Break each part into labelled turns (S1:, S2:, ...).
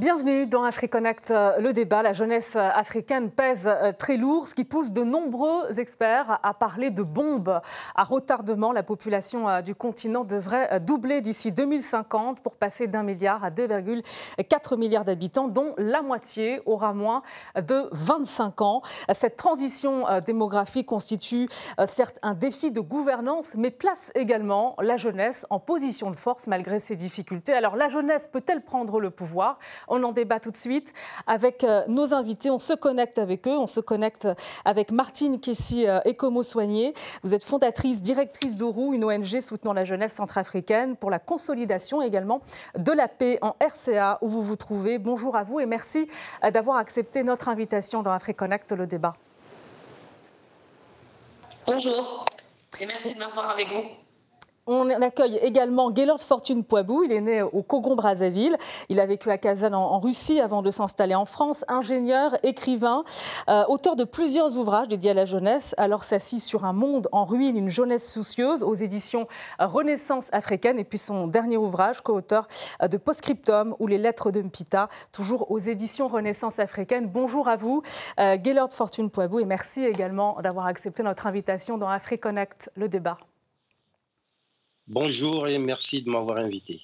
S1: Bienvenue dans AfriConnect, euh, le débat. La jeunesse africaine pèse euh, très lourd, ce qui pousse de nombreux experts à parler de bombes à retardement. La population euh, du continent devrait doubler d'ici 2050 pour passer d'un milliard à 2,4 milliards d'habitants, dont la moitié aura moins de 25 ans. Cette transition démographique constitue certes un défi de gouvernance, mais place également la jeunesse en position de force malgré ses difficultés. Alors la jeunesse peut-elle prendre le pouvoir? On en débat tout de suite avec euh, nos invités. On se connecte avec eux. On se connecte avec Martine Kessi Ecomo euh, Soigné. Vous êtes fondatrice, directrice d'Ourou, une ONG soutenant la jeunesse centrafricaine pour la consolidation également de la paix en RCA où vous vous trouvez. Bonjour à vous et merci euh, d'avoir accepté notre invitation dans AfriConnect, le débat.
S2: Bonjour et merci de m'avoir avec vous.
S1: On accueille également Gaylord Fortune Poibou. Il est né au Cogon-Brazzaville. Il a vécu à Kazan en, Russie avant de s'installer en France. Ingénieur, écrivain, euh, auteur de plusieurs ouvrages dédiés à la jeunesse. Alors s'assit sur un monde en ruine, une jeunesse soucieuse aux éditions Renaissance africaine. Et puis son dernier ouvrage, co-auteur euh, de Postscriptum ou les lettres de Mpita, toujours aux éditions Renaissance africaine. Bonjour à vous, euh, Gaylord Fortune Poibou, et merci également d'avoir accepté notre invitation dans AfriConnect, le débat.
S3: Bonjour et merci de m'avoir invité.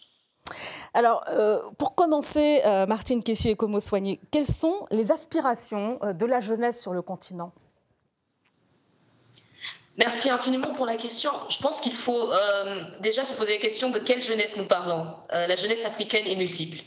S1: Alors, euh, pour commencer, euh, Martine Kessier et Como Soigné, quelles sont les aspirations euh, de la jeunesse sur le continent?
S2: Merci infiniment pour la question. Je pense qu'il faut déjà se poser la question de quelle jeunesse nous parlons. la jeunesse africaine est multiple.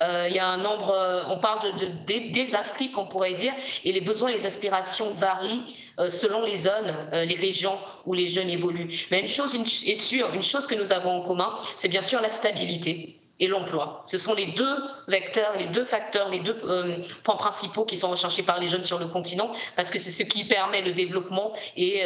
S2: Il y a un nombre, on parle de, des Afriques, on pourrait dire, et les besoins et les aspirations varient selon les zones, euh, les régions où les jeunes évoluent. Mais une chose est sûre, une chose que nous avons en commun, c'est bien sûr la stabilité et l'emploi. Ce sont les deux vecteurs, les deux facteurs, les deux euh, points principaux qui sont recherchés par les jeunes sur le continent, parce que c'est ce qui permet le développement et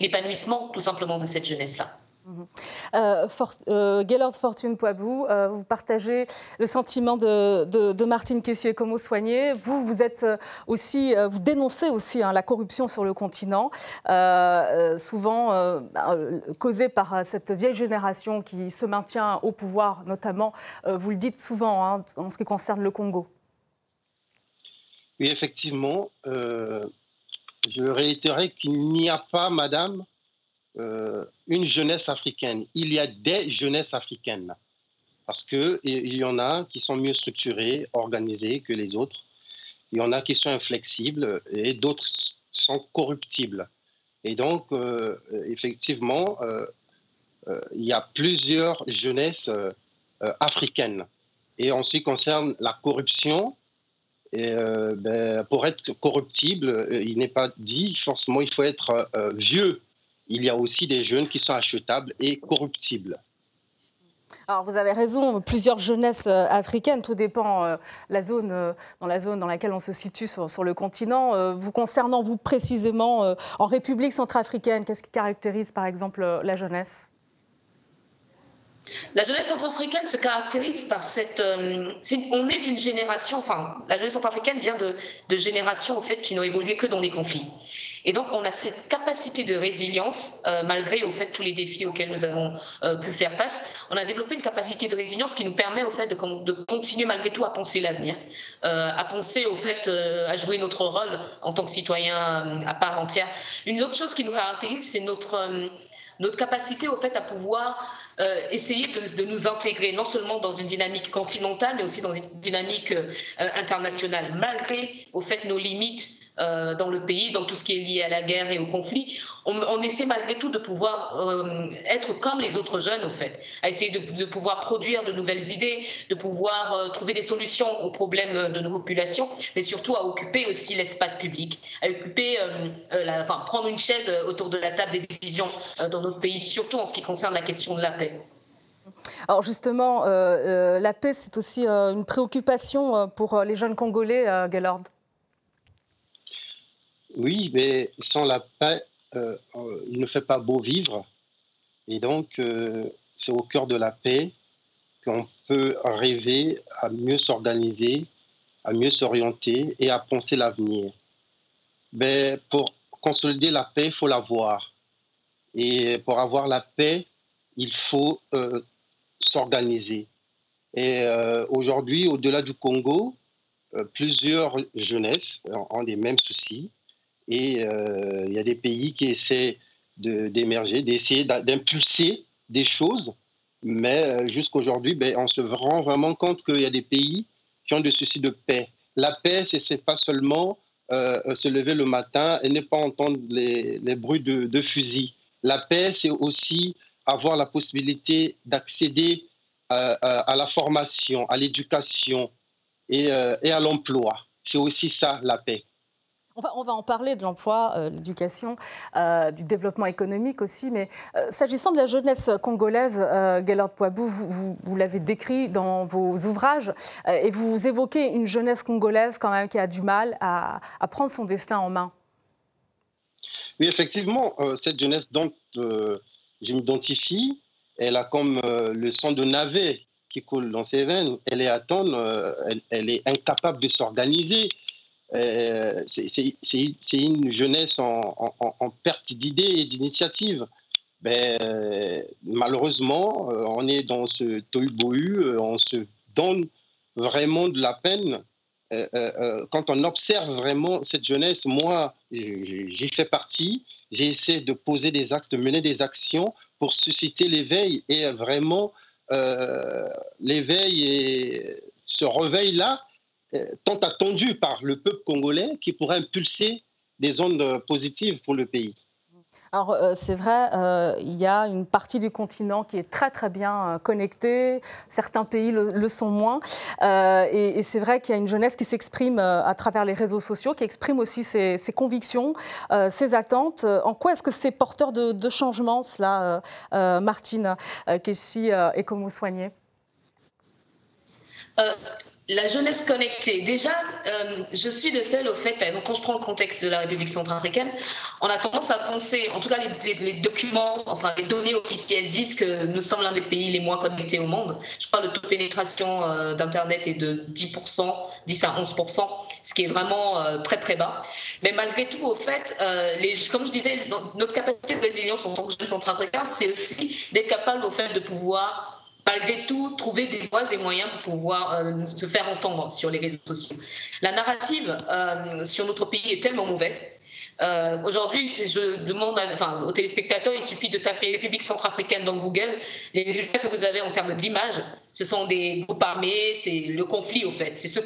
S2: l'épanouissement tout simplement de cette jeunesse-là.
S1: Mhm. Euh, euh Fortune Poibou, euh, vous partagez le sentiment de, Martine Caissier comme soigné. Vous, vous êtes aussi, vous dénoncez aussi hein, la corruption sur le continent, souvent causée par cette vieille génération qui se maintient au pouvoir, notamment, vous le dites souvent, hein, en ce qui concerne le Congo.
S3: Oui, effectivement. je réitérerai qu'il n'y a pas, madame, euh, une jeunesse africaine. Il y a des jeunesses africaines. Parce qu'il y en a qui sont mieux structurées, organisées que les autres. Il y en a qui sont inflexibles et d'autres sont corruptibles. Et donc, euh, effectivement, euh, il y a plusieurs jeunesses africaines. Et en ce qui concerne la corruption, ben, pour être corruptible, il n'est pas dit forcément il faut être vieux il y a aussi des jeunes qui sont achetables et corruptibles.
S1: Alors vous avez raison, plusieurs jeunesses euh, africaines, tout dépend euh, la zone, euh, dans la zone dans laquelle on se situe sur, le continent. Vous concernant vous précisément en République centrafricaine, qu'est-ce qui caractérise par exemple la jeunesse?
S2: La jeunesse centrafricaine se caractérise par cette. on est d'une génération, enfin, la jeunesse centrafricaine vient de, de générations au fait qui n'ont évolué que dans les conflits. Et donc, on a cette capacité de résilience, euh, malgré au fait tous les défis auxquels nous avons euh, pu faire face. On a développé une capacité de résilience qui nous permet au fait de, continuer malgré tout à penser l'avenir, euh, à penser au fait à jouer notre rôle en tant que citoyen à part entière. Une autre chose qui nous caractérise, c'est notre notre capacité au fait à pouvoir essayer de, de, nous intégrer non seulement dans une dynamique continentale, mais aussi dans une dynamique internationale, malgré au fait nos limites euh, dans le pays, dans tout ce qui est lié à la guerre et au conflit, on, essaie malgré tout de pouvoir euh, être comme les autres jeunes, au fait, à essayer de, pouvoir produire de nouvelles idées, de pouvoir euh, trouver des solutions aux problèmes de nos populations, mais surtout à occuper aussi l'espace public, à occuper, enfin, prendre une chaise autour de la table des décisions dans notre pays, surtout en ce qui concerne la question de la paix.
S1: Alors justement, la paix, c'est aussi une préoccupation pour les jeunes Congolais, Gaylord.
S3: Oui, mais sans la paix, euh, il ne fait pas beau vivre. Et donc, euh, c'est au cœur de la paix qu'on peut rêver à mieux s'organiser, à mieux s'orienter et à penser l'avenir. Mais pour consolider la paix, il faut l'avoir. Et pour avoir la paix, il faut euh, s'organiser. Et aujourd'hui, au-delà du Congo, plusieurs jeunesses ont les mêmes soucis. Et il y a des pays qui essaient d'émerger, d'essayer d'impulser des choses. Mais jusqu'à aujourd'hui, ben, on se rend vraiment compte qu'il y a des pays qui ont des soucis de paix. La paix, ce n'est pas seulement euh, se lever le matin et ne pas entendre les, bruits de, de fusil. La paix, c'est aussi avoir la possibilité d'accéder euh, à la formation, à l'éducation et, euh, et à l'emploi. C'est aussi ça, la paix.
S1: On va, en parler de l'emploi, euh, l'éducation, euh, du développement économique aussi, mais euh, s'agissant de la jeunesse congolaise, Gaylord Poibou, vous, l'avez décrit dans vos ouvrages, et vous évoquez une jeunesse congolaise quand même qui a du mal à, prendre son destin en main.
S3: Oui, effectivement, cette jeunesse dont je m'identifie, elle a comme le sang de navet qui coule dans ses veines, elle est attendre, elle est incapable de s'organiser, euh, c'est une jeunesse en, perte d'idées et d'initiatives. Ben, euh, malheureusement, euh, on est dans ce tohu on se donne vraiment de la peine. quand on observe vraiment cette jeunesse, moi, j'y fais partie, j'ai essayé de poser des axes, de mener des actions pour susciter l'éveil et vraiment l'éveil et ce réveil-là, euh, tant attendu par le peuple congolais qui pourrait impulser des ondes positives pour le pays.
S1: Alors euh, c'est vrai, euh, il y a une partie du continent qui est très très bien connectée, certains pays le, sont moins, et, c'est vrai qu'il y a une jeunesse qui s'exprime à travers les réseaux sociaux, qui exprime aussi ses, convictions, ses attentes. En quoi est-ce que c'est porteur de, changement cela, Martine Kessi et comment soigner
S2: la jeunesse connectée. Déjà, euh, je suis de celle au fait, donc quand je prends le contexte de la République centrafricaine, on a tendance à penser, en tout cas les, documents, enfin les données officielles disent que nous sommes l'un des pays les moins connectés au monde. Je crois que le taux de pénétration euh, d'Internet est de 10%, 10 à 11%, ce qui est vraiment euh, très très bas. Mais malgré tout, au fait, les, comme je disais, notre capacité de résilience en tant que jeunes centrafricains, c'est aussi d'être capable au fait de pouvoir malgré tout, trouver des voies et moyens pour pouvoir euh, se faire entendre sur les réseaux sociaux. La narrative euh, sur notre pays est tellement mauvaise. Euh, Aujourd'hui, je demande aux téléspectateurs, il suffit de taper République centrafricaine dans Google. Les résultats que vous avez en termes d'images, ce sont des groupes armés, c'est le conflit au fait. C'est ce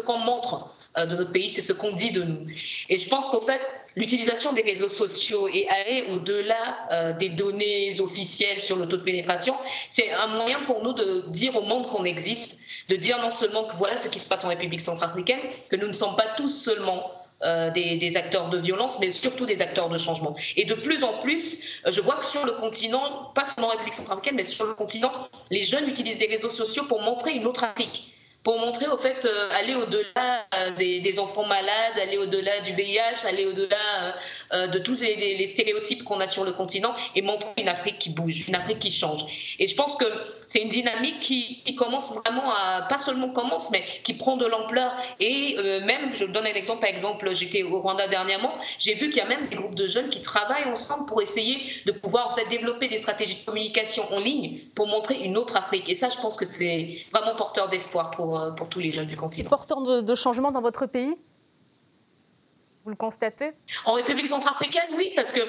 S2: qu'on montre de notre pays, c'est ce qu'on dit de nous. Et je pense qu'au fait, l'utilisation des réseaux sociaux et aller au-delà euh, des données officielles sur le taux de pénétration, c'est un moyen pour nous de dire au monde qu'on existe, de dire non seulement que voilà ce qui se passe en République centrafricaine, que nous ne sommes pas tous seulement euh, des, acteurs de violence, mais surtout des acteurs de changement. Et de plus en plus, je vois que sur le continent, pas seulement en République centrafricaine, mais sur le continent, les jeunes utilisent des réseaux sociaux pour montrer une autre Afrique pour montrer au fait euh, aller au-delà euh, des, enfants malades, aller au-delà du VIH, aller au-delà euh, de tous les, stéréotypes qu'on a sur le continent et montrer une Afrique qui bouge, une Afrique qui change. Et je pense que c'est une dynamique qui, commence vraiment à, pas seulement commence, mais qui prend de l'ampleur. Et même, je donne un exemple, par exemple, j'étais au Rwanda dernièrement, j'ai vu qu'il y a même des groupes de jeunes qui travaillent ensemble pour essayer de pouvoir en fait développer des stratégies de communication en ligne pour montrer une autre Afrique. Et ça, je pense que c'est vraiment porteur d'espoir pour euh, pour, tous les jeunes du continent.
S1: Portant de, de changement dans votre pays? Le constatez
S2: En République centrafricaine, oui, parce que,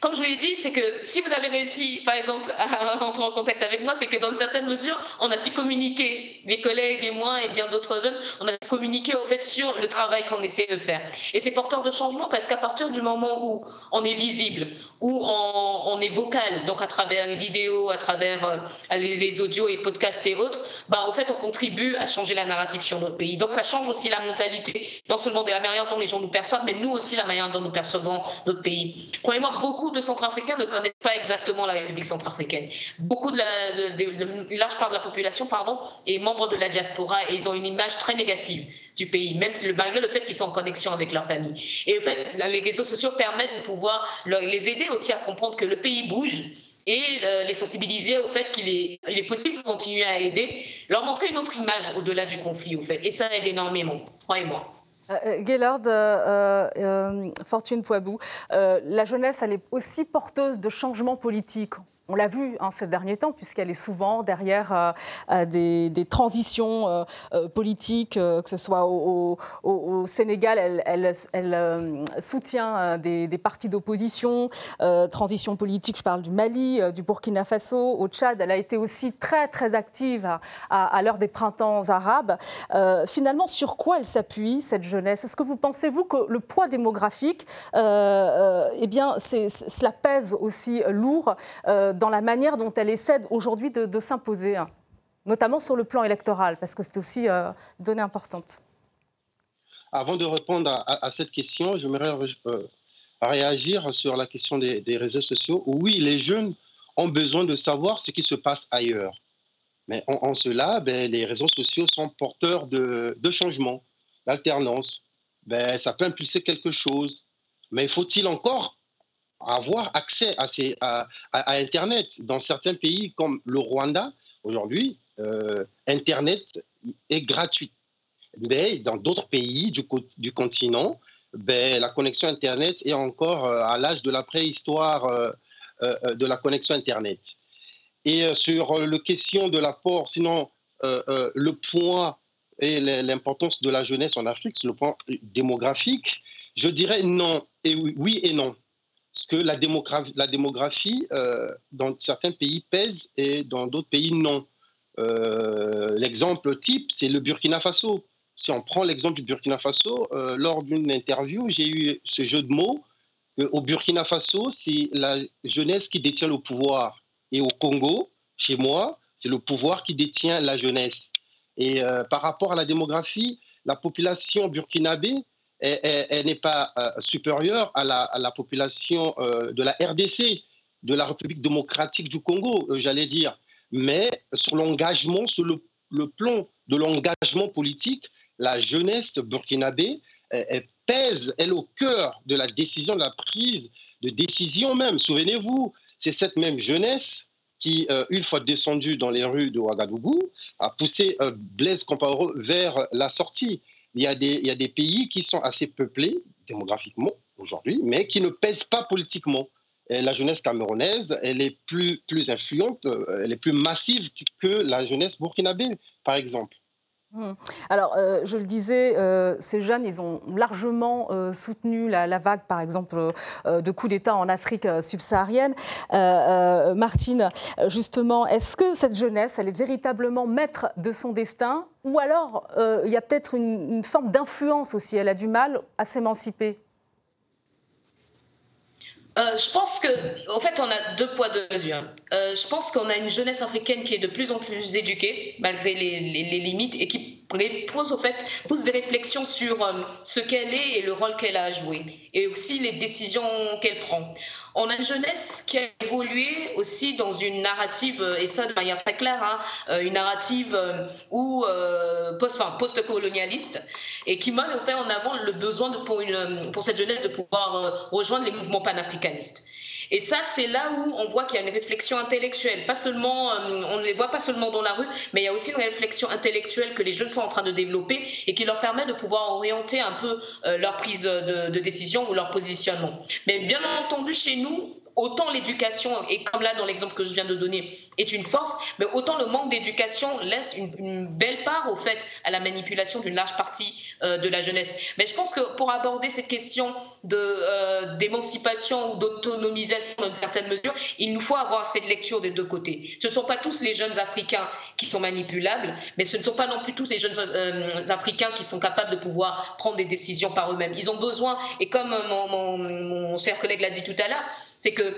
S2: comme je vous l'ai dit, c'est que si vous avez réussi, par exemple, à rentrer en contact avec moi, c'est que dans une certaine mesure, on a su communiquer, des collègues et moi et bien d'autres jeunes, on a su communiquer au fait sur le travail qu'on essaie de faire. Et c'est porteur de changement parce qu'à partir du moment où on est visible, où on, est vocal, donc à travers les vidéos, à travers euh, les, audios et podcasts et autres, bah, au fait, on contribue à changer la narrative sur notre pays. Donc ça change aussi la mentalité, non seulement de la manière dont les gens nous perçoivent, mais nous aussi la manière dont nous percevons notre pays. Croyez-moi, beaucoup de Centrafricains ne connaissent pas exactement la République centrafricaine. Beaucoup de la, large part de la population, pardon, est membre de la diaspora et ils ont une image très négative du pays, même malgré le fait qu'ils sont en connexion avec leur famille. Et en fait, les réseaux sociaux permettent de pouvoir les aider aussi à comprendre que le pays bouge et euh, les sensibiliser au fait qu'il est, possible de continuer à aider, leur montrer une autre image au-delà du conflit, au fait. Et ça aide énormément, croyez-moi.
S1: Euh, euh, Gaylord, euh, Fortune Poibou, la jeunesse, elle est aussi porteuse de changements politiques. On l'a vu hein, ces derniers temps, puisqu'elle est souvent derrière euh, euh, des, transitions euh, politiques, que ce soit au, Sénégal, elle, soutient des, partis d'opposition, transition politique, je parle du Mali, du Burkina Faso, au Tchad, elle a été aussi très très active à, l'heure des printemps arabes. finalement, sur quoi elle s'appuie, cette jeunesse? Est-ce que vous pensez, vous, que le poids démographique, eh bien, cela pèse aussi lourd dans la manière dont elle essaie aujourd'hui de, s'imposer, hein, notamment sur le plan électoral, parce que c'est aussi euh, une donnée importante.
S3: Avant de répondre à, cette question, j'aimerais euh, réagir sur la question des, réseaux sociaux. Oui, les jeunes ont besoin de savoir ce qui se passe ailleurs. Mais en, cela, ben, les réseaux sociaux sont porteurs de, de changements, d'alternance. Ben, ça peut impulser quelque chose. Mais faut-il encore avoir accès à, Internet. Dans certains pays comme le Rwanda, aujourd'hui, euh, Internet est gratuit. Mais dans d'autres pays du, du continent, ben, la connexion Internet est encore euh, à l'âge de la préhistoire euh, de la connexion Internet. Et sur la question de l'apport, sinon le point et l'importance de la jeunesse en Afrique, sur le point démographique, je dirais non, et oui et non. Parce que la démographie, la démographie euh, dans certains pays pèse et dans d'autres pays non. Euh, l'exemple type, c'est le Burkina Faso. Si on prend l'exemple du Burkina Faso, euh, lors d'une interview, j'ai eu ce jeu de mots. Au Burkina Faso, c'est la jeunesse qui détient le pouvoir. Et au Congo, chez moi, c'est le pouvoir qui détient la jeunesse. Et par rapport à la démographie, la population burkinabé elle, n'est pas euh, supérieure à la, population euh, de la RDC, de la République démocratique du Congo, euh, j'allais dire. Mais sur l'engagement, sur le, plan de l'engagement politique, la jeunesse burkinabé pèse, elle, au cœur de la décision, de la prise de décision même. Souvenez-vous, c'est cette même jeunesse qui, une fois descendue dans les rues de Ouagadougou, a poussé Blaise Compaoré vers la sortie il y, a des, pays qui sont assez peuplés démographiquement aujourd'hui, mais qui ne pèsent pas politiquement. la jeunesse camerounaise, elle est plus, plus influente, euh, elle est plus massive que la jeunesse burkinabé, par exemple.
S1: Mmh. Alors, euh, je le disais, euh, ces jeunes, ils ont largement euh, soutenu la, vague, par exemple, de coups d'État en Afrique subsaharienne. Martine, justement, est-ce que cette jeunesse, elle est véritablement maître de son destin? Ou alors, il y a peut-être une, une forme d'influence aussi, elle a du mal à s'émanciper?
S2: Euh, je pense que, en fait, on a deux poids, deux mesures. Euh, je pense qu'on a une jeunesse africaine qui est de plus en plus éduquée, malgré les, limites, et qui pose, au fait, pose des réflexions sur euh, ce qu'elle est et le rôle qu'elle a à jouer, et aussi les décisions qu'elle prend. On a une jeunesse qui a évolué aussi dans une narrative, et ça de manière très claire, hein, une narrative euh, post-colonialiste, et qui met en avant le besoin pour, cette jeunesse de pouvoir rejoindre les mouvements panafricanistes. Et ça, c'est là où on voit qu'il y a une réflexion intellectuelle. Pas seulement, on ne les voit pas seulement dans la rue, mais il y a aussi une réflexion intellectuelle que les jeunes sont en train de développer et qui leur permet de pouvoir orienter un peu leur prise de décision ou leur positionnement. Mais bien entendu, chez nous, autant l'éducation, et comme là dans l'exemple que je viens de donner, est une force, mais autant le manque d'éducation laisse une, belle part au fait à la manipulation d'une large partie euh, de la jeunesse. Mais je pense que pour aborder cette question euh, d'émancipation ou d'autonomisation dans une certaine mesure, il nous faut avoir cette lecture des deux côtés. Ce ne sont pas tous les jeunes Africains qui sont manipulables, mais ce ne sont pas non plus tous les jeunes euh, Africains qui sont capables de pouvoir prendre des décisions par eux-mêmes. Ils ont besoin, et comme mon, mon, mon cher collègue l'a dit tout à l'heure, c'est que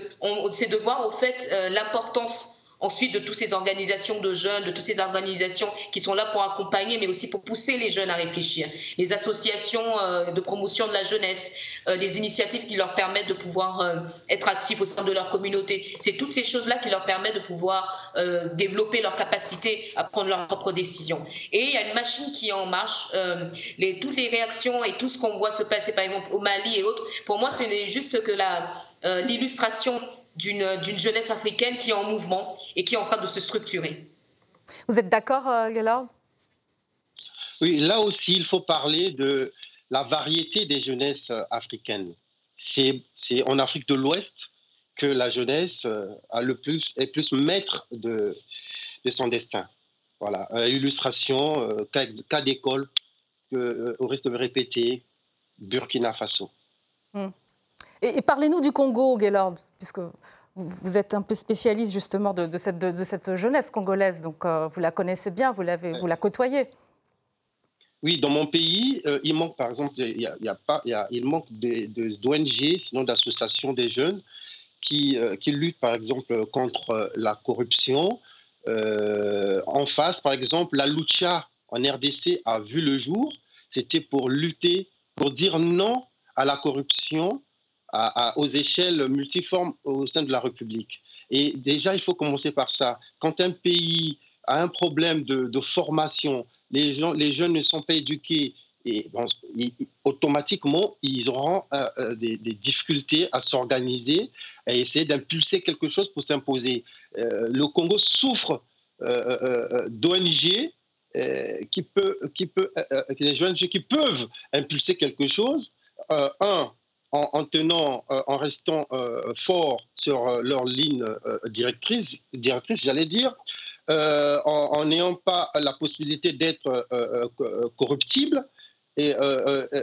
S2: c'est de voir au fait euh, l'importance ensuite de toutes ces organisations de jeunes, de toutes ces organisations qui sont là pour accompagner, mais aussi pour pousser les jeunes à réfléchir. Les associations euh, de promotion de la jeunesse, euh, les initiatives qui leur permettent de pouvoir être actifs au sein de leur communauté. C'est toutes ces choses-là qui leur permettent de pouvoir développer leur capacité à prendre leurs propres décisions. Et il y a une machine qui est en marche. Toutes les réactions et tout ce qu'on voit se passer, par exemple, au Mali et autres, pour moi, c'est juste que euh, l'illustration d'une jeunesse africaine qui est en mouvement et qui est en train de se structurer.
S1: Vous êtes d'accord, euh,
S3: Oui, là aussi, il faut parler de la variété des jeunesses euh, africaines. C'est en Afrique de l'Ouest, que la jeunesse a le plus, est plus maître de, de son destin. Voilà, illustration, cas, d'école, au risque de me répéter, Burkina Faso.
S1: Hmm. Et, parlez-nous du Congo, Gaylord, puisque vous êtes un peu spécialiste justement de, cette, jeunesse congolaise, donc vous la connaissez bien, vous, la côtoyez.
S3: Oui, dans mon pays, euh, il manque par exemple, y a, pas, il, manque d'ONG, sinon d'associations des jeunes qui, euh, qui, luttent par exemple contre la corruption. Euh, en face, par exemple, la lucha en RDC a vu le jour. C'était pour lutter, pour dire non à la corruption aux échelles multiformes au sein de la République. Et déjà, il faut commencer par ça. Quand un pays a un problème de, formation, les, gens, les jeunes ne sont pas éduqués et automatiquement, ils auront euh, euh, des, difficultés à s'organiser, à essayer d'impulser quelque chose pour s'imposer. Euh, le Congo souffre d'ONG qui, peut, qui, peut, des ONG qui peuvent impulser quelque chose. un, en, tenant, en restant fort sur leur ligne directrice, directrice j'allais dire, euh, en n'ayant pas la possibilité d'être euh, euh, corruptible et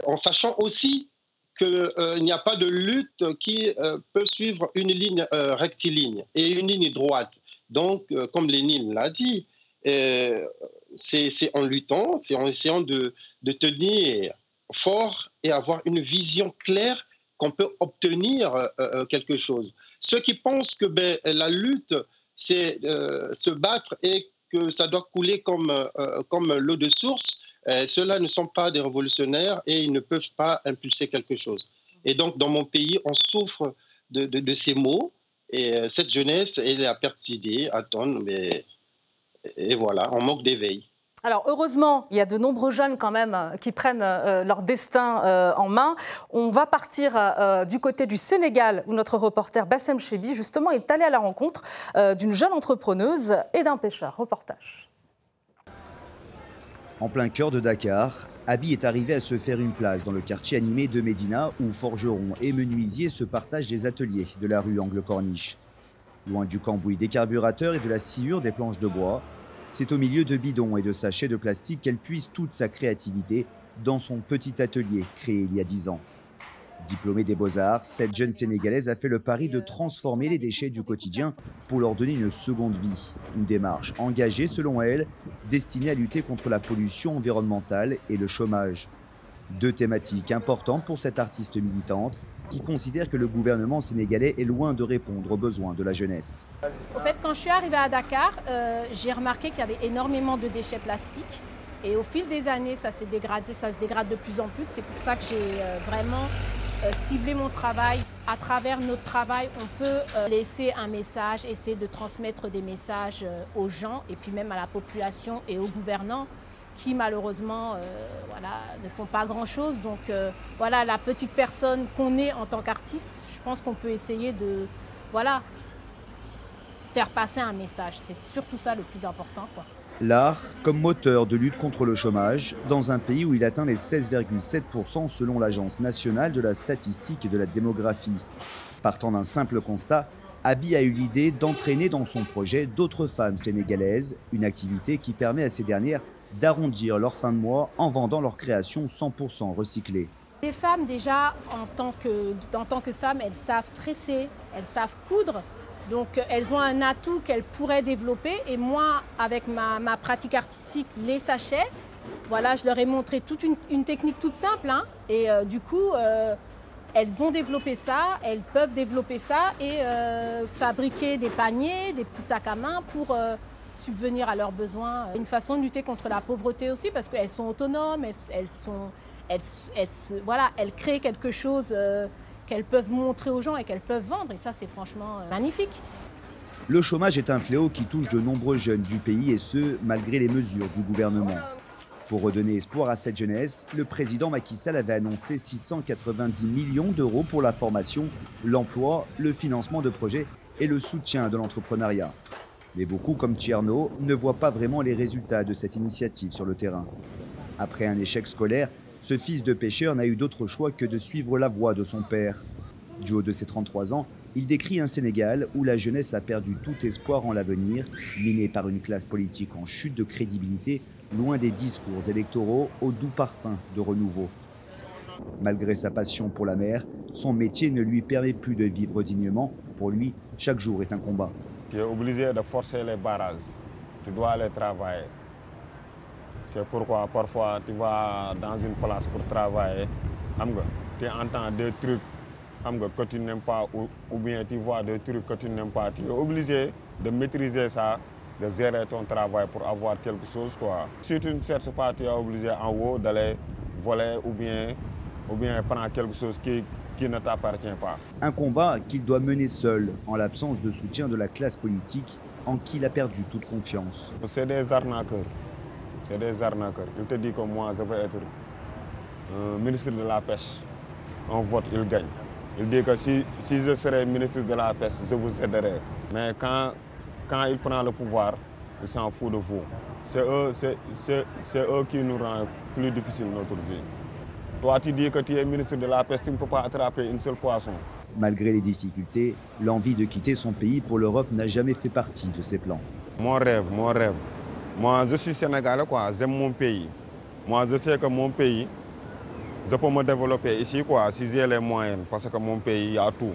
S3: en sachant aussi qu'il n'y a pas de lutte qui peut suivre une ligne rectiligne et une ligne droite. Donc, comme Lénine l'a dit, c'est en luttant, c'est en essayant de, tenir fort et avoir une vision claire qu'on peut obtenir quelque chose. Ceux qui pensent que ben, la lutte c'est euh, se battre et que ça doit couler comme, euh, comme l'eau de source. Euh, ceux-là ne sont pas des révolutionnaires et ils ne peuvent pas impulser quelque chose. Et donc, dans mon pays, on souffre de, de, ces mots. Et cette jeunesse, elle à perte d'idées, à tonnes, mais et voilà, on manque d'éveil.
S1: Alors heureusement, il y a de nombreux jeunes quand même euh, qui prennent euh, leur destin euh, en main. On va partir du côté du Sénégal où notre reporter Bassem Chebi justement est allé à la rencontre d'une jeune entrepreneuse et d'un pêcheur. Reportage.
S4: En plein cœur de Dakar, Abi est arrivé à se faire une place dans le quartier animé de Médina où forgerons et menuisiers se partagent des ateliers de la rue Angle Corniche. Loin du cambouis des carburateurs et de la sciure des planches de bois, c'est au milieu de bidons et de sachets de plastique qu'elle puise toute sa créativité dans son petit atelier créé il y a dix ans. Diplômée des beaux-arts, cette jeune Sénégalaise a fait le pari de transformer les déchets du quotidien pour leur donner une seconde vie. Une démarche engagée, selon elle, destinée à lutter contre la pollution environnementale et le chômage. Deux thématiques importantes pour cette artiste militante qui considère que le gouvernement sénégalais est loin de répondre aux besoins de la jeunesse.
S5: Au fait, quand je suis arrivée à Dakar, euh, j'ai remarqué qu'il y avait énormément de déchets plastiques. Et au fil des années, ça s'est dégradé, ça se dégrade de plus en plus. C'est pour ça que j'ai euh, vraiment euh, ciblé mon travail. À travers notre travail, on peut laisser un message, essayer de transmettre des messages aux gens et puis même à la population et aux gouvernants qui malheureusement euh, voilà, ne font pas grand-chose. Donc euh, voilà, la petite personne qu'on est en tant qu'artiste, je pense qu'on peut essayer de voilà, faire passer un message. C'est surtout ça le plus important.
S4: L'art comme moteur de lutte contre le chômage dans un pays où il atteint les 16,7% selon l'Agence nationale de la statistique et de la démographie. Partant d'un simple constat, Abi a eu l'idée d'entraîner dans son projet d'autres femmes sénégalaises, une activité qui permet à ces dernières d'arrondir leur fin de mois en vendant leurs créations 100% recyclées.
S5: Les femmes, déjà, en tant, que, en tant que femmes, elles savent tresser, elles savent coudre. Donc, elles ont un atout qu'elles pourraient développer. Et moi, avec ma, pratique artistique, les sachets, voilà, je leur ai montré toute une, technique toute simple. Hein. et euh, du coup, euh, elles ont développé ça, elles peuvent développer ça et euh, fabriquer des paniers, des petits sacs à main pour subvenir à leurs besoins. Une façon de lutter contre la pauvreté aussi parce qu'elles sont autonomes, elles, sont, elles, créent quelque chose euh, qu'elles peuvent montrer aux gens et qu'elles peuvent vendre. Et ça, c'est franchement euh, magnifique.
S4: Le chômage est un fléau qui touche de nombreux jeunes du pays et ce, malgré les mesures du gouvernement. Pour redonner espoir à cette jeunesse, le président Macky Sall avait annoncé 690 millions d'euros pour la formation, l'emploi, le financement de projets et le soutien de l'entrepreneuriat. Mais beaucoup, comme Tcherno, ne voient pas vraiment les résultats de cette initiative sur le terrain. Après un échec scolaire, ce fils de pêcheur n'a eu d'autre choix que de suivre la voie de son père. Du haut de ses 33 ans, Il décrit un Sénégal où la jeunesse a perdu tout espoir en l'avenir, miné par une classe politique en chute de crédibilité, loin des discours électoraux au doux parfum de renouveau. Malgré sa passion pour la mer, son métier ne lui permet plus de vivre dignement. Pour lui, chaque jour est un combat.
S6: Tu es obligé de forcer les barrages. Tu dois aller travailler. C'est pourquoi parfois tu vas dans une place pour travailler. Tu entends des trucs que tu n'aimes pas ou, bien tu vois des trucs que tu n'aimes pas. Tu es obligé de maîtriser ça, de gérer ton travail pour avoir quelque chose. Quoi. Si tu ne cherches pas, tu es obligé en haut d'aller voler ou bien, ou bien prendre quelque chose qui, qui ne t'appartient pas.
S4: Un combat qu'il doit mener seul en l'absence de soutien de la classe politique en qui il a perdu toute confiance.
S6: C'est des arnaqueurs. C'est des arnaqueurs. Il te dit que moi, je veux être euh, ministre de la pêche. On vote, il gagne. Il dit que si, si je serais ministre de la pêche, je vous aiderais. Mais quand, quand il prend le pouvoir, il s'en fout de vous. C'est eux, eux qui nous rendent plus difficile notre vie. Toi, tu dis que tu es ministre de la pêche, tu ne peux pas attraper une seule poisson?
S4: Malgré les difficultés, l'envie de quitter son pays pour l'Europe n'a jamais fait partie de ses plans.
S6: Mon rêve, mon rêve. Moi, je suis sénégalais, quoi. J'aime mon pays. Moi, je sais que mon pays, je peux me développer ici quoi, si j'ai les moyens, parce que mon pays a tout.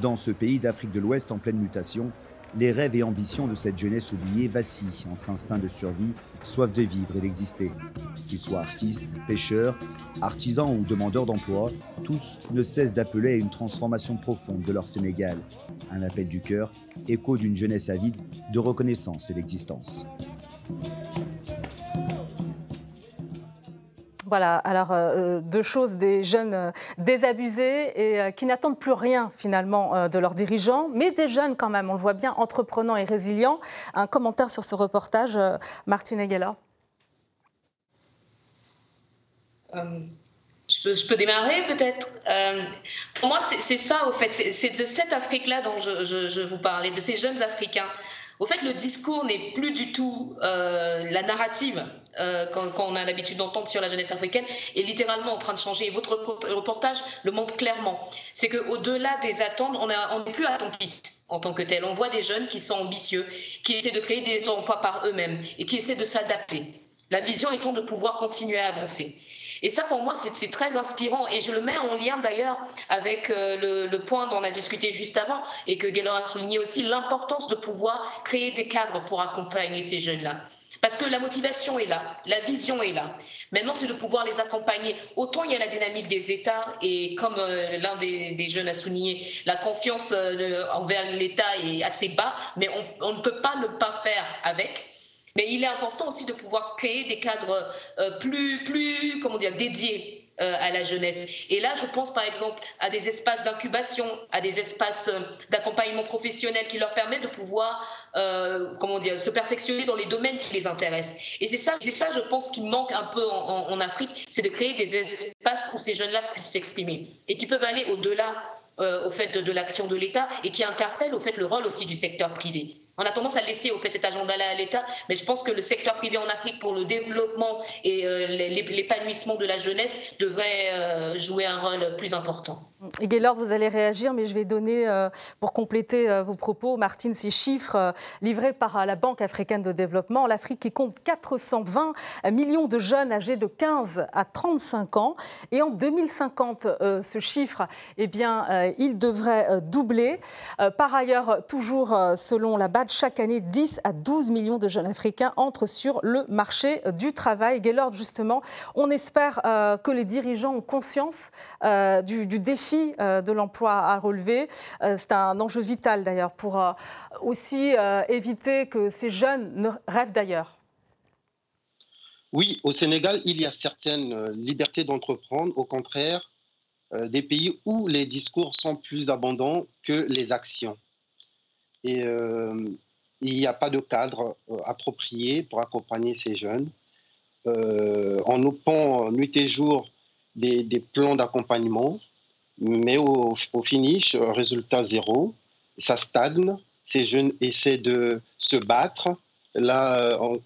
S4: Dans ce pays d'Afrique de l'Ouest en pleine mutation, les rêves et ambitions de cette jeunesse oubliée vacillent entre instinct de survie, soif de vivre et d'exister. Qu'ils soient artistes, pêcheurs, artisans ou demandeurs d'emploi, tous ne cessent d'appeler à une transformation profonde de leur Sénégal. Un appel du cœur, écho d'une jeunesse avide de reconnaissance et d'existence.
S1: Voilà, alors euh, euh, deux choses, des jeunes euh, désabusés et qui n'attendent plus rien finalement de leurs dirigeants, mais des jeunes quand même, on le voit bien, entreprenants et résilients. Un commentaire sur ce reportage, Martine Geller.
S2: Je peux, démarrer peut-être? pour moi, c'est ça, au fait. C'est de cette Afrique-là dont je, vous parlais, de ces jeunes Africains. Au fait, le discours n'est plus du tout la narrative euh, quand, on a l'habitude d'entendre sur la jeunesse africaine, est littéralement en train de changer. Et votre reportage le montre clairement. C'est qu'au-delà des attentes, on n'est plus attentiste en tant que tel. On voit des jeunes qui sont ambitieux, qui essaient de créer des emplois par eux-mêmes et qui essaient de s'adapter. La vision étant de pouvoir continuer à avancer. Et ça, pour moi, c'est très inspirant. Et je le mets en lien d'ailleurs avec euh, le, point dont on a discuté juste avant et que Gaylor a souligné aussi, l'importance de pouvoir créer des cadres pour accompagner ces jeunes-là. Parce que la motivation est là, la vision est là. Maintenant, c'est de pouvoir les accompagner. Autant il y a la dynamique des États, et comme euh, l'un des, jeunes a souligné, la confiance euh, envers l'État est assez bas, mais on, ne peut pas ne pas faire avec. Mais il est important aussi de pouvoir créer des cadres euh, plus, plus comment dire, dédiés à la jeunesse. Et là, je pense par exemple à des espaces d'incubation, à des espaces d'accompagnement professionnel qui leur permettent de pouvoir euh, comment dire, se perfectionner dans les domaines qui les intéressent. Et c'est ça, je pense, qui manque un peu en, Afrique, c'est de créer des espaces où ces jeunes-là puissent s'exprimer et qui peuvent aller au-delà euh, au fait de, l'action de l'État et qui interpellent au fait le rôle aussi du secteur privé. On a tendance à laisser au fait cet agenda-là à l'État, mais je pense que le secteur privé en Afrique, pour le développement et euh, l'épanouissement de la jeunesse, devrait jouer un rôle plus important.
S1: Gaylord, vous allez réagir, mais je vais donner, euh, pour compléter euh, vos propos, Martine, ces chiffres euh, livrés par la Banque africaine de développement. L'Afrique qui compte 420 millions de jeunes âgés de 15 à 35 ans. Et en 2050, ce chiffre, eh bien, il devrait doubler. Par ailleurs, toujours selon la BAD, chaque année, 10 à 12 millions de jeunes Africains entrent sur le marché du travail. Gaylord, justement, on espère que les dirigeants ont conscience du défi euh, de l'emploi à relever. Euh, c'est un enjeu vital d'ailleurs pour euh, aussi éviter que ces jeunes ne rêvent d'ailleurs.
S3: Oui, au Sénégal, il y a certaines libertés d'entreprendre. Au contraire, des pays où les discours sont plus abondants que les actions. Et il n'y a pas de cadre approprié pour accompagner ces jeunes. on nous pond nuit et jour des plans d'accompagnement mais au, finish, résultat zéro, ça stagne. Ces jeunes essaient de se battre. Là, euh,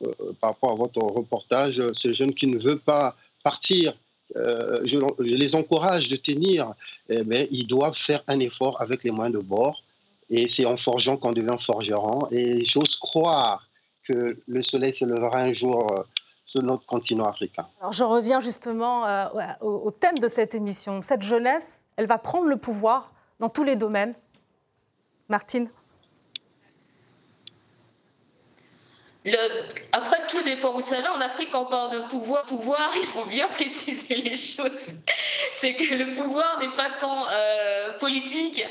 S3: par rapport à votre reportage, ces jeunes qui ne veulent pas partir, euh, je, les encourage de tenir, eh bien, ils doivent faire un effort avec les moyens de bord Et c'est en forgeant qu'on devient forgeron. Et j'ose croire que le soleil se lèvera un jour euh, sur notre continent africain.
S1: Alors je reviens justement euh, au, thème de cette émission. Cette jeunesse, elle va prendre le pouvoir dans tous les domaines. Martine
S2: après, tout dépend. Vous savez, en Afrique, quand on parle de pouvoir, pouvoir, il faut bien préciser les choses. C'est que le pouvoir n'est pas tant euh, politique.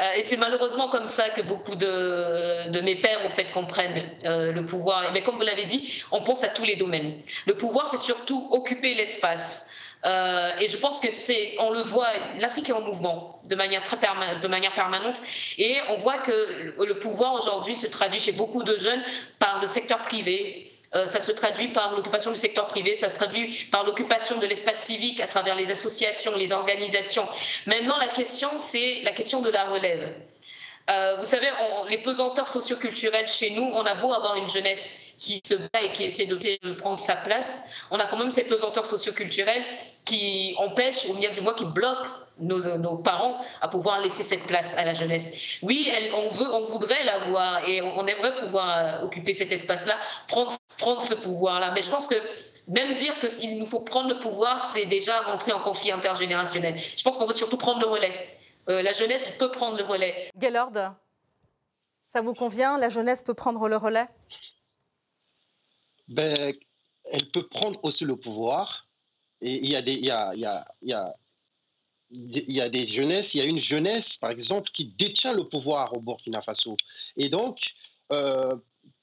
S2: Euh, et c'est malheureusement comme ça que beaucoup de, mes pères, en fait, comprennent euh, le pouvoir. Mais comme vous l'avez dit, on pense à tous les domaines. Le pouvoir, c'est surtout occuper l'espace. Euh, et je pense que c'est, on le voit, l'Afrique est en mouvement de manière très de manière permanente, et on voit que le pouvoir aujourd'hui se traduit chez beaucoup de jeunes par le secteur privé. Euh, ça se traduit par l'occupation du secteur privé, ça se traduit par l'occupation de l'espace civique à travers les associations, les organisations. Maintenant, la question, c'est la question de la relève. Euh, vous savez, les pesanteurs socioculturels chez nous, on a beau avoir une jeunesse qui se bat et qui essaie de prendre sa place, on a quand même ces pesanteurs socioculturels qui empêchent, ou bien du moins qui bloquent nos, parents à pouvoir laisser cette place à la jeunesse. Oui, on, veut, on voudrait l'avoir et on, aimerait pouvoir occuper cet espace-là, prendre, prendre ce pouvoir-là. Mais je pense que même dire qu'il nous faut prendre le pouvoir, c'est déjà rentrer en conflit intergénérationnel. Je pense qu'on veut surtout prendre le relais. Euh, la jeunesse peut prendre le relais.
S1: Gaylord, ça vous convient La jeunesse peut prendre le relais?
S3: Ben, Elle peut prendre aussi le pouvoir. Et il y a des, il y a, il y a, il y a il y a des jeunesses, il y a une jeunesse, par exemple, qui détient le pouvoir au Burkina Faso. Et donc, euh,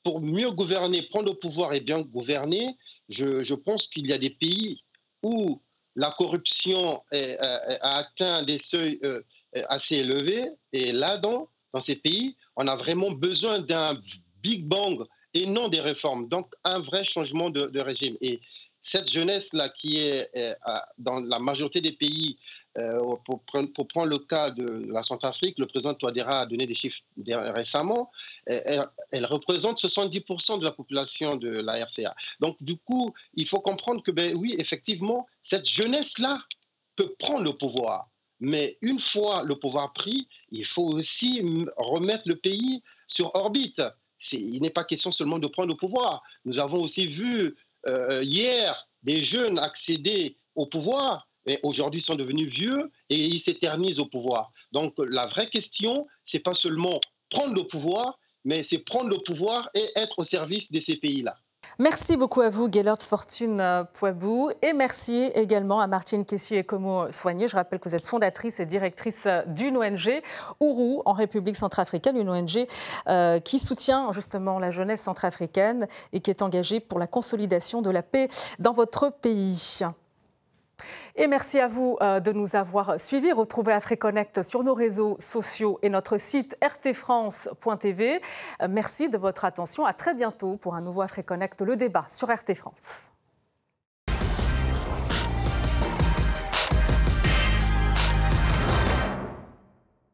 S3: pour mieux gouverner, prendre le pouvoir et bien gouverner, je, pense qu'il y a des pays où la corruption a atteint des seuils euh, assez élevés. Et là, dans, dans ces pays, on a vraiment besoin d'un Big Bang et non des réformes. Donc, un vrai changement de, régime. Et cette jeunesse-là qui est euh, dans la majorité des pays, euh, pour, prendre, pour, prendre, le cas de la Centrafrique, le président Touadéra a donné des chiffres récemment, elle, représente 70% de la population de la RCA. Donc du coup, il faut comprendre que, ben, oui, effectivement, cette jeunesse-là peut prendre le pouvoir. Mais une fois le pouvoir pris, il faut aussi remettre le pays sur orbite. Il n'est pas question seulement de prendre le pouvoir. Nous avons aussi vu euh, hier des jeunes accéder au pouvoir, aujourd'hui sont devenus vieux et ils s'éternisent au pouvoir. Donc la vraie question, c'est pas seulement prendre le pouvoir, mais c'est prendre le pouvoir et être au service de ces pays-là.
S1: Merci beaucoup à vous, Gaylord Fortune euh, Poibou. Et merci également à Martine et Como Soigné. Je rappelle que vous êtes fondatrice et directrice euh, d'une ONG, Ourou, en République centrafricaine, une ONG euh, qui soutient justement la jeunesse centrafricaine et qui est engagée pour la consolidation de la paix dans votre pays. Et merci à vous de nous avoir suivis. Retrouvez AfriConnect sur nos réseaux sociaux et notre site rtfrance.tv. Merci de votre attention. À très bientôt pour un nouveau AfriConnect, le débat sur RT France.